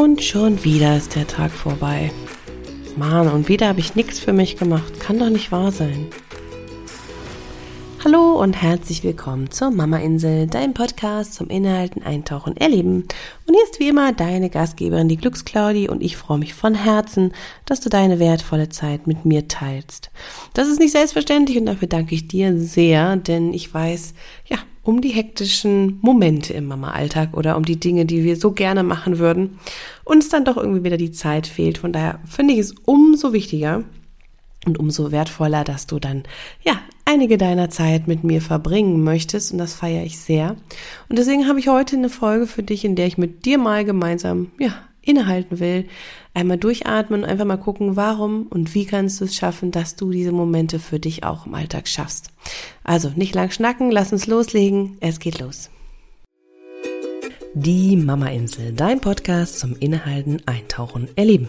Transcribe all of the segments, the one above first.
Und schon wieder ist der Tag vorbei. Mann, und wieder habe ich nichts für mich gemacht. Kann doch nicht wahr sein. Hallo und herzlich willkommen zur Mama Insel, dein Podcast zum Inhalten, Eintauchen, Erleben. Und hier ist wie immer deine Gastgeberin, die Glücksclaudi, und ich freue mich von Herzen, dass du deine wertvolle Zeit mit mir teilst. Das ist nicht selbstverständlich und dafür danke ich dir sehr, denn ich weiß, ja, um die hektischen Momente im Mama-Alltag oder um die Dinge, die wir so gerne machen würden, uns dann doch irgendwie wieder die Zeit fehlt. Von daher finde ich es umso wichtiger, und umso wertvoller, dass du dann, ja, einige deiner Zeit mit mir verbringen möchtest und das feiere ich sehr. Und deswegen habe ich heute eine Folge für dich, in der ich mit dir mal gemeinsam, ja, innehalten will, einmal durchatmen und einfach mal gucken, warum und wie kannst du es schaffen, dass du diese Momente für dich auch im Alltag schaffst. Also nicht lang schnacken, lass uns loslegen, es geht los. Die Mama Insel, dein Podcast zum Innehalten, Eintauchen, Erleben.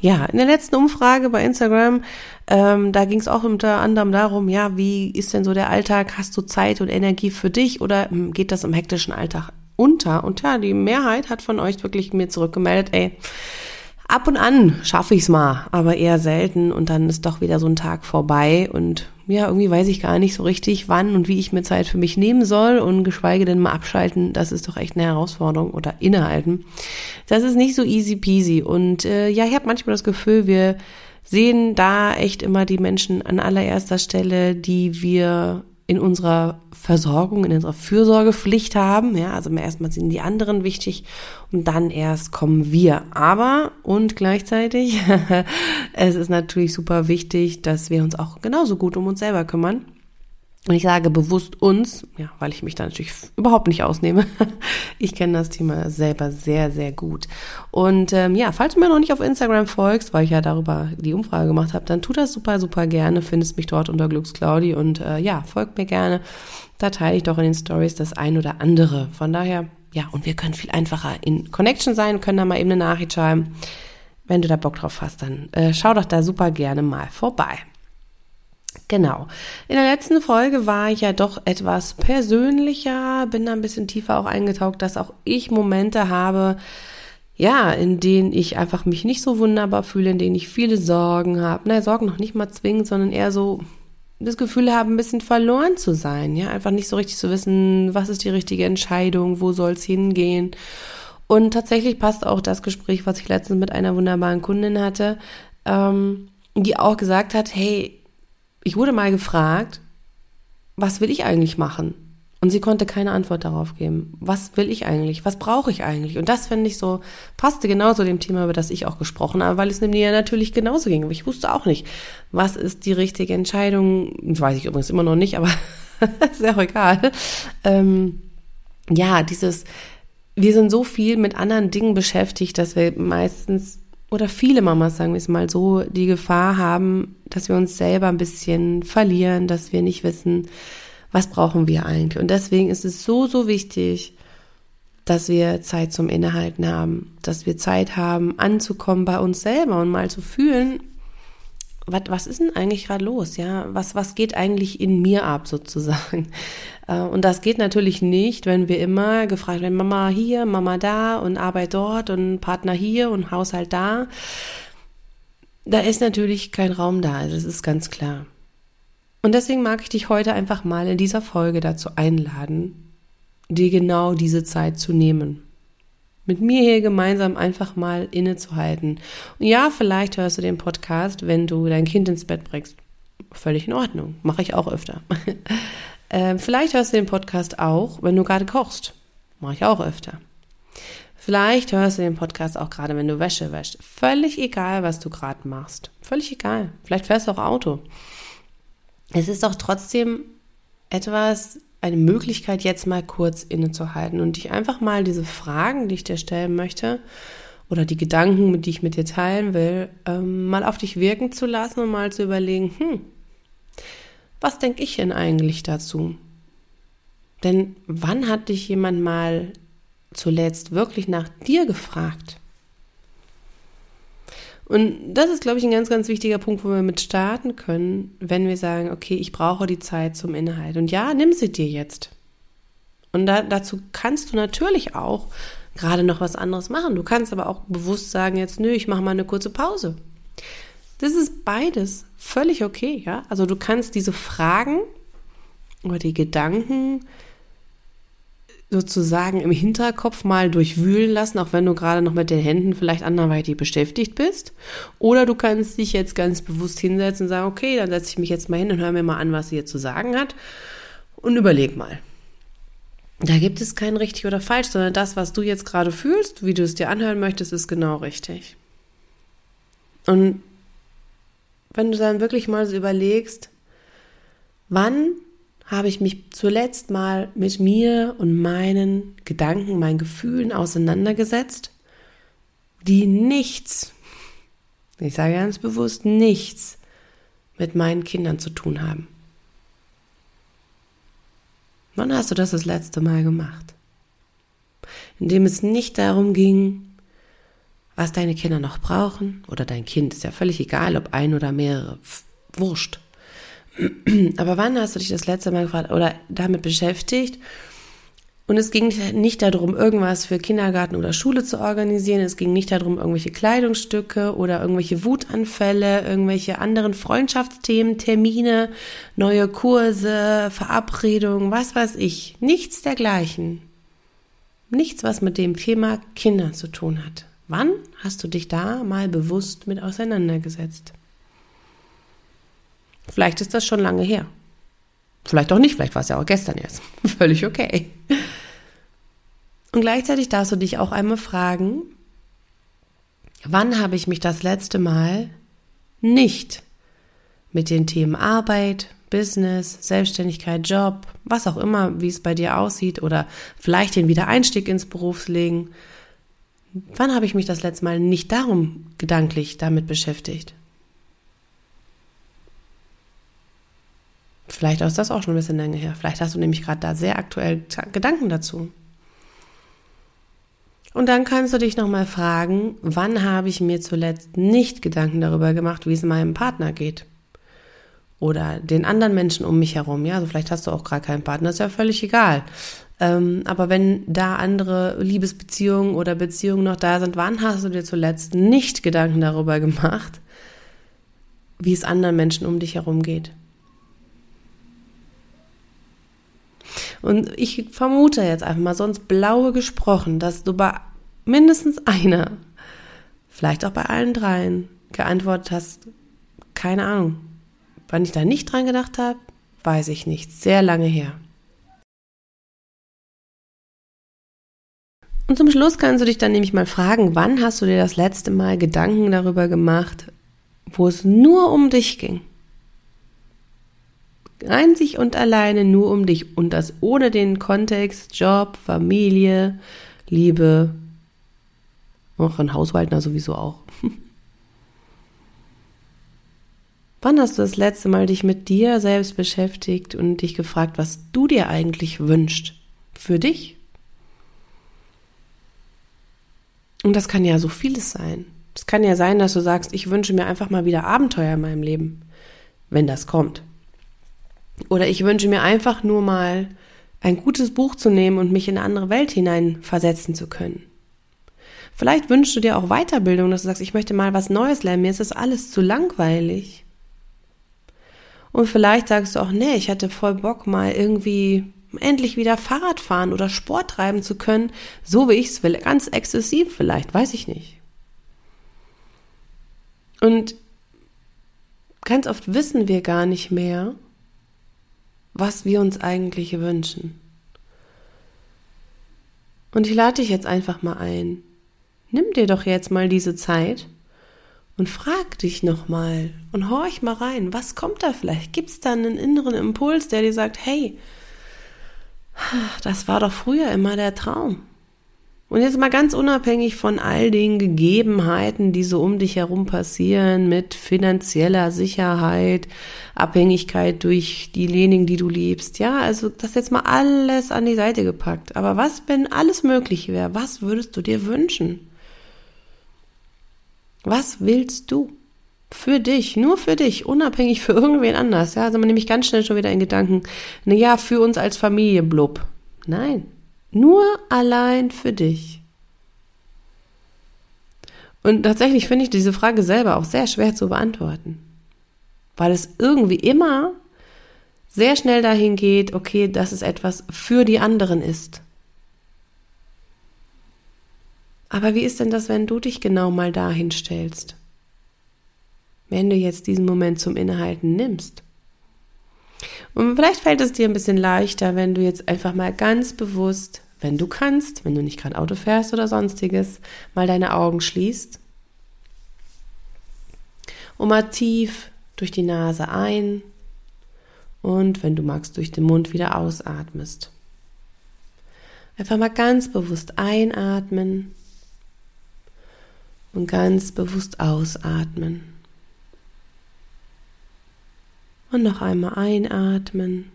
Ja, in der letzten Umfrage bei Instagram ähm, da ging es auch unter anderem darum, ja, wie ist denn so der Alltag? Hast du Zeit und Energie für dich oder ähm, geht das im hektischen Alltag unter? Und ja, die Mehrheit hat von euch wirklich mir zurückgemeldet, ey, ab und an schaffe ich's mal, aber eher selten. Und dann ist doch wieder so ein Tag vorbei. Und ja, irgendwie weiß ich gar nicht so richtig, wann und wie ich mir Zeit für mich nehmen soll. Und geschweige denn mal abschalten, das ist doch echt eine Herausforderung. Oder innehalten. Das ist nicht so easy peasy. Und äh, ja, ich habe manchmal das Gefühl, wir sehen da echt immer die Menschen an allererster Stelle, die wir in unserer Versorgung, in unserer Fürsorgepflicht haben. Ja, also erstmal sind die anderen wichtig und dann erst kommen wir. Aber und gleichzeitig, es ist natürlich super wichtig, dass wir uns auch genauso gut um uns selber kümmern. Und ich sage bewusst uns, ja, weil ich mich da natürlich überhaupt nicht ausnehme. Ich kenne das Thema selber sehr, sehr gut. Und ähm, ja, falls du mir noch nicht auf Instagram folgst, weil ich ja darüber die Umfrage gemacht habe, dann tu das super, super gerne. Findest mich dort unter Glücksclaudi und äh, ja, folgt mir gerne. Da teile ich doch in den Stories das ein oder andere. Von daher, ja, und wir können viel einfacher in Connection sein, können da mal eben eine Nachricht schreiben. Wenn du da Bock drauf hast, dann äh, schau doch da super gerne mal vorbei. Genau. In der letzten Folge war ich ja doch etwas persönlicher, bin da ein bisschen tiefer auch eingetaucht, dass auch ich Momente habe, ja, in denen ich einfach mich nicht so wunderbar fühle, in denen ich viele Sorgen habe. Na, Sorgen noch nicht mal zwingend, sondern eher so das Gefühl habe, ein bisschen verloren zu sein. Ja, einfach nicht so richtig zu wissen, was ist die richtige Entscheidung, wo soll es hingehen. Und tatsächlich passt auch das Gespräch, was ich letztens mit einer wunderbaren Kundin hatte, ähm, die auch gesagt hat, hey, ich wurde mal gefragt, was will ich eigentlich machen? Und sie konnte keine Antwort darauf geben. Was will ich eigentlich? Was brauche ich eigentlich? Und das finde ich so, passte genau zu dem Thema, über das ich auch gesprochen habe, weil es mir natürlich genauso ging. Aber ich wusste auch nicht, was ist die richtige Entscheidung. Das weiß ich übrigens immer noch nicht, aber ist ja auch egal. Ähm, ja, dieses, wir sind so viel mit anderen Dingen beschäftigt, dass wir meistens oder viele Mamas, sagen wir es mal so, die Gefahr haben, dass wir uns selber ein bisschen verlieren, dass wir nicht wissen, was brauchen wir eigentlich. Und deswegen ist es so, so wichtig, dass wir Zeit zum Innehalten haben, dass wir Zeit haben, anzukommen bei uns selber und mal zu fühlen, was, was ist denn eigentlich gerade los? Ja, was, was geht eigentlich in mir ab sozusagen? Äh, und das geht natürlich nicht, wenn wir immer gefragt werden, Mama hier, Mama da und Arbeit dort und Partner hier und Haushalt da. Da ist natürlich kein Raum da, das ist ganz klar. Und deswegen mag ich dich heute einfach mal in dieser Folge dazu einladen, dir genau diese Zeit zu nehmen mit mir hier gemeinsam einfach mal innezuhalten. Und ja, vielleicht hörst du den Podcast, wenn du dein Kind ins Bett bringst. Völlig in Ordnung. Mache ich auch öfter. äh, vielleicht hörst du den Podcast auch, wenn du gerade kochst. Mache ich auch öfter. Vielleicht hörst du den Podcast auch gerade, wenn du Wäsche wäschst. Völlig egal, was du gerade machst. Völlig egal. Vielleicht fährst du auch Auto. Es ist doch trotzdem etwas, eine Möglichkeit, jetzt mal kurz innezuhalten und dich einfach mal diese Fragen, die ich dir stellen möchte, oder die Gedanken, die ich mit dir teilen will, ähm, mal auf dich wirken zu lassen und mal zu überlegen, hm, was denke ich denn eigentlich dazu? Denn wann hat dich jemand mal zuletzt wirklich nach dir gefragt? Und das ist, glaube ich, ein ganz, ganz wichtiger Punkt, wo wir mit starten können, wenn wir sagen, okay, ich brauche die Zeit zum Inhalt. Und ja, nimm sie dir jetzt. Und da, dazu kannst du natürlich auch gerade noch was anderes machen. Du kannst aber auch bewusst sagen, jetzt, nö, ich mache mal eine kurze Pause. Das ist beides völlig okay, ja. Also du kannst diese Fragen oder die Gedanken sozusagen im Hinterkopf mal durchwühlen lassen, auch wenn du gerade noch mit den Händen vielleicht anderweitig beschäftigt bist. Oder du kannst dich jetzt ganz bewusst hinsetzen und sagen, okay, dann setze ich mich jetzt mal hin und höre mir mal an, was sie jetzt zu sagen hat und überleg mal. Da gibt es kein richtig oder falsch, sondern das, was du jetzt gerade fühlst, wie du es dir anhören möchtest, ist genau richtig. Und wenn du dann wirklich mal so überlegst, wann habe ich mich zuletzt mal mit mir und meinen Gedanken, meinen Gefühlen auseinandergesetzt, die nichts, ich sage ganz bewusst nichts mit meinen Kindern zu tun haben. Wann hast du das das letzte Mal gemacht? Indem es nicht darum ging, was deine Kinder noch brauchen oder dein Kind, ist ja völlig egal, ob ein oder mehrere, wurscht. Aber wann hast du dich das letzte Mal gefragt oder damit beschäftigt? Und es ging nicht darum, irgendwas für Kindergarten oder Schule zu organisieren. Es ging nicht darum, irgendwelche Kleidungsstücke oder irgendwelche Wutanfälle, irgendwelche anderen Freundschaftsthemen, Termine, neue Kurse, Verabredungen, was weiß ich. Nichts dergleichen. Nichts, was mit dem Thema Kinder zu tun hat. Wann hast du dich da mal bewusst mit auseinandergesetzt? Vielleicht ist das schon lange her. Vielleicht auch nicht, vielleicht war es ja auch gestern erst. Völlig okay. Und gleichzeitig darfst du dich auch einmal fragen, wann habe ich mich das letzte Mal nicht mit den Themen Arbeit, Business, Selbstständigkeit, Job, was auch immer, wie es bei dir aussieht oder vielleicht den Wiedereinstieg ins Berufsleben. Wann habe ich mich das letzte Mal nicht darum gedanklich damit beschäftigt? Vielleicht ist das auch schon ein bisschen länger her. Vielleicht hast du nämlich gerade da sehr aktuell Gedanken dazu. Und dann kannst du dich nochmal fragen, wann habe ich mir zuletzt nicht Gedanken darüber gemacht, wie es meinem Partner geht? Oder den anderen Menschen um mich herum. Ja, also vielleicht hast du auch gerade keinen Partner, ist ja völlig egal. Ähm, aber wenn da andere Liebesbeziehungen oder Beziehungen noch da sind, wann hast du dir zuletzt nicht Gedanken darüber gemacht, wie es anderen Menschen um dich herum geht? Und ich vermute jetzt einfach mal sonst blaue gesprochen, dass du bei mindestens einer, vielleicht auch bei allen dreien, geantwortet hast, keine Ahnung. Wann ich da nicht dran gedacht habe, weiß ich nicht. Sehr lange her. Und zum Schluss kannst du dich dann nämlich mal fragen, wann hast du dir das letzte Mal Gedanken darüber gemacht, wo es nur um dich ging? Einzig und alleine nur um dich und das ohne den Kontext Job, Familie, Liebe, auch ein Haushaltner sowieso auch. Wann hast du das letzte Mal dich mit dir selbst beschäftigt und dich gefragt, was du dir eigentlich wünschst? Für dich? Und das kann ja so vieles sein. Es kann ja sein, dass du sagst, ich wünsche mir einfach mal wieder Abenteuer in meinem Leben, wenn das kommt. Oder ich wünsche mir einfach nur mal ein gutes Buch zu nehmen und mich in eine andere Welt hinein versetzen zu können. Vielleicht wünschst du dir auch Weiterbildung, dass du sagst, ich möchte mal was Neues lernen, mir ist das alles zu langweilig. Und vielleicht sagst du auch, nee, ich hatte voll Bock mal irgendwie endlich wieder Fahrrad fahren oder Sport treiben zu können, so wie ich es will, ganz exzessiv vielleicht, weiß ich nicht. Und ganz oft wissen wir gar nicht mehr, was wir uns eigentlich wünschen. Und ich lade dich jetzt einfach mal ein. Nimm dir doch jetzt mal diese Zeit und frag dich nochmal und horch mal rein, was kommt da vielleicht? Gibt es da einen inneren Impuls, der dir sagt, hey, das war doch früher immer der Traum. Und jetzt mal ganz unabhängig von all den Gegebenheiten, die so um dich herum passieren, mit finanzieller Sicherheit, Abhängigkeit durch die Lening, die du liebst. Ja, also das jetzt mal alles an die Seite gepackt. Aber was, wenn alles möglich wäre? Was würdest du dir wünschen? Was willst du? Für dich, nur für dich, unabhängig für irgendwen anders. Ja, also man nämlich ganz schnell schon wieder in Gedanken, na ja, für uns als Familie, blub. Nein, nur allein für dich. Und tatsächlich finde ich diese Frage selber auch sehr schwer zu beantworten. Weil es irgendwie immer sehr schnell dahin geht, okay, dass es etwas für die anderen ist. Aber wie ist denn das, wenn du dich genau mal dahin stellst? Wenn du jetzt diesen Moment zum Innehalten nimmst. Und vielleicht fällt es dir ein bisschen leichter, wenn du jetzt einfach mal ganz bewusst, wenn du kannst, wenn du nicht gerade Auto fährst oder sonstiges, mal deine Augen schließt und mal tief durch die Nase ein und wenn du magst, durch den Mund wieder ausatmest. Einfach mal ganz bewusst einatmen und ganz bewusst ausatmen. Und noch einmal einatmen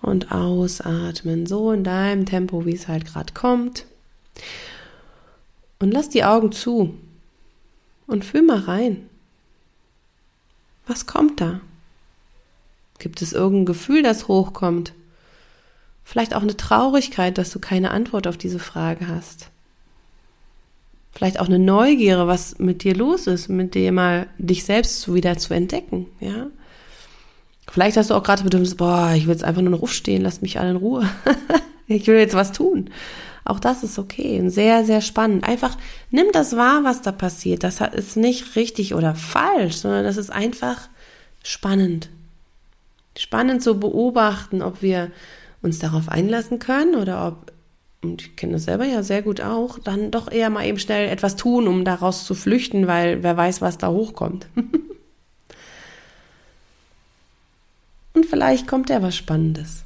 und ausatmen, so in deinem Tempo, wie es halt gerade kommt. Und lass die Augen zu und fühl mal rein. Was kommt da? Gibt es irgendein Gefühl, das hochkommt? Vielleicht auch eine Traurigkeit, dass du keine Antwort auf diese Frage hast. Vielleicht auch eine Neugierde, was mit dir los ist, mit dir mal dich selbst wieder zu entdecken, ja. Vielleicht hast du auch gerade Bedürfnis, boah, ich will jetzt einfach nur noch aufstehen, lass mich alle in Ruhe. ich will jetzt was tun. Auch das ist okay und sehr, sehr spannend. Einfach nimm das wahr, was da passiert. Das ist nicht richtig oder falsch, sondern das ist einfach spannend. Spannend zu beobachten, ob wir uns darauf einlassen können oder ob und ich kenne das selber ja sehr gut auch, dann doch eher mal eben schnell etwas tun, um daraus zu flüchten, weil wer weiß, was da hochkommt. Und vielleicht kommt ja was Spannendes.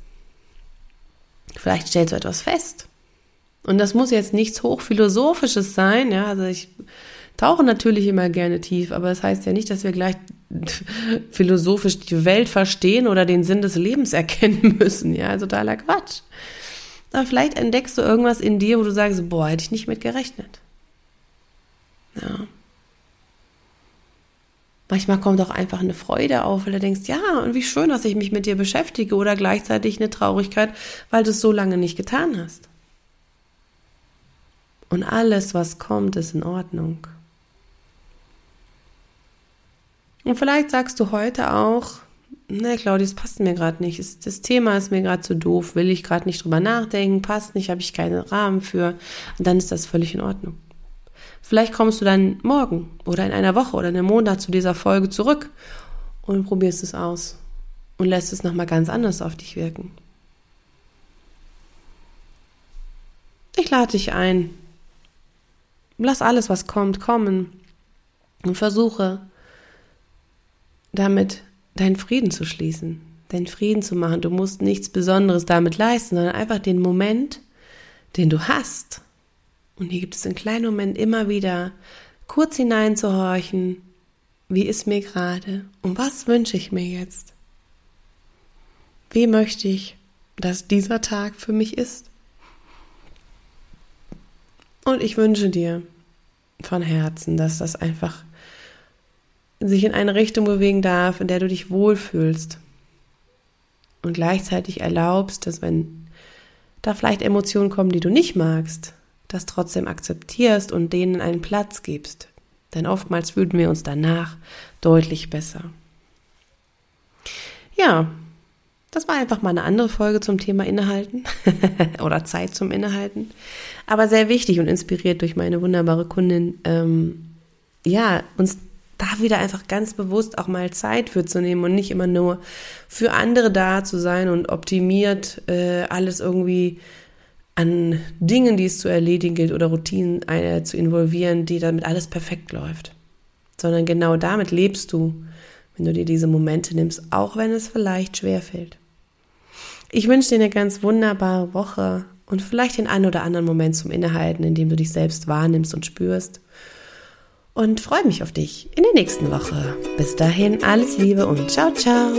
Vielleicht stellst du etwas fest. Und das muss jetzt nichts Hochphilosophisches sein, ja, also ich tauche natürlich immer gerne tief, aber das heißt ja nicht, dass wir gleich philosophisch die Welt verstehen oder den Sinn des Lebens erkennen müssen, ja, also totaler Quatsch. Aber vielleicht entdeckst du irgendwas in dir, wo du sagst, boah, hätte ich nicht mit gerechnet. Ja. Manchmal kommt auch einfach eine Freude auf, weil du denkst, ja, und wie schön, dass ich mich mit dir beschäftige oder gleichzeitig eine Traurigkeit, weil du es so lange nicht getan hast. Und alles, was kommt, ist in Ordnung. Und vielleicht sagst du heute auch, ne, Claudia, das passt mir gerade nicht. Das Thema ist mir gerade zu doof, will ich gerade nicht drüber nachdenken, passt nicht, habe ich keinen Rahmen für. Und dann ist das völlig in Ordnung. Vielleicht kommst du dann morgen oder in einer Woche oder in einem Monat zu dieser Folge zurück und probierst es aus und lässt es nochmal ganz anders auf dich wirken. Ich lade dich ein. Lass alles, was kommt, kommen und versuche damit deinen Frieden zu schließen, deinen Frieden zu machen. Du musst nichts Besonderes damit leisten, sondern einfach den Moment, den du hast. Und hier gibt es einen kleinen Moment immer wieder kurz hineinzuhorchen, wie ist mir gerade und was wünsche ich mir jetzt? Wie möchte ich, dass dieser Tag für mich ist? Und ich wünsche dir von Herzen, dass das einfach sich in eine Richtung bewegen darf, in der du dich wohlfühlst. Und gleichzeitig erlaubst, dass wenn da vielleicht Emotionen kommen, die du nicht magst, das trotzdem akzeptierst und denen einen Platz gibst. Denn oftmals fühlen wir uns danach deutlich besser. Ja, das war einfach mal eine andere Folge zum Thema Innehalten oder Zeit zum Innehalten. Aber sehr wichtig und inspiriert durch meine wunderbare Kundin, ähm, ja, uns da wieder einfach ganz bewusst auch mal Zeit für zu nehmen und nicht immer nur für andere da zu sein und optimiert äh, alles irgendwie an Dingen, die es zu erledigen gilt oder Routinen äh, zu involvieren, die damit alles perfekt läuft. Sondern genau damit lebst du, wenn du dir diese Momente nimmst, auch wenn es vielleicht schwer fällt. Ich wünsche dir eine ganz wunderbare Woche und vielleicht den einen oder anderen Moment zum Innehalten, in dem du dich selbst wahrnimmst und spürst. Und freue mich auf dich in der nächsten Woche. Bis dahin alles Liebe und ciao, ciao.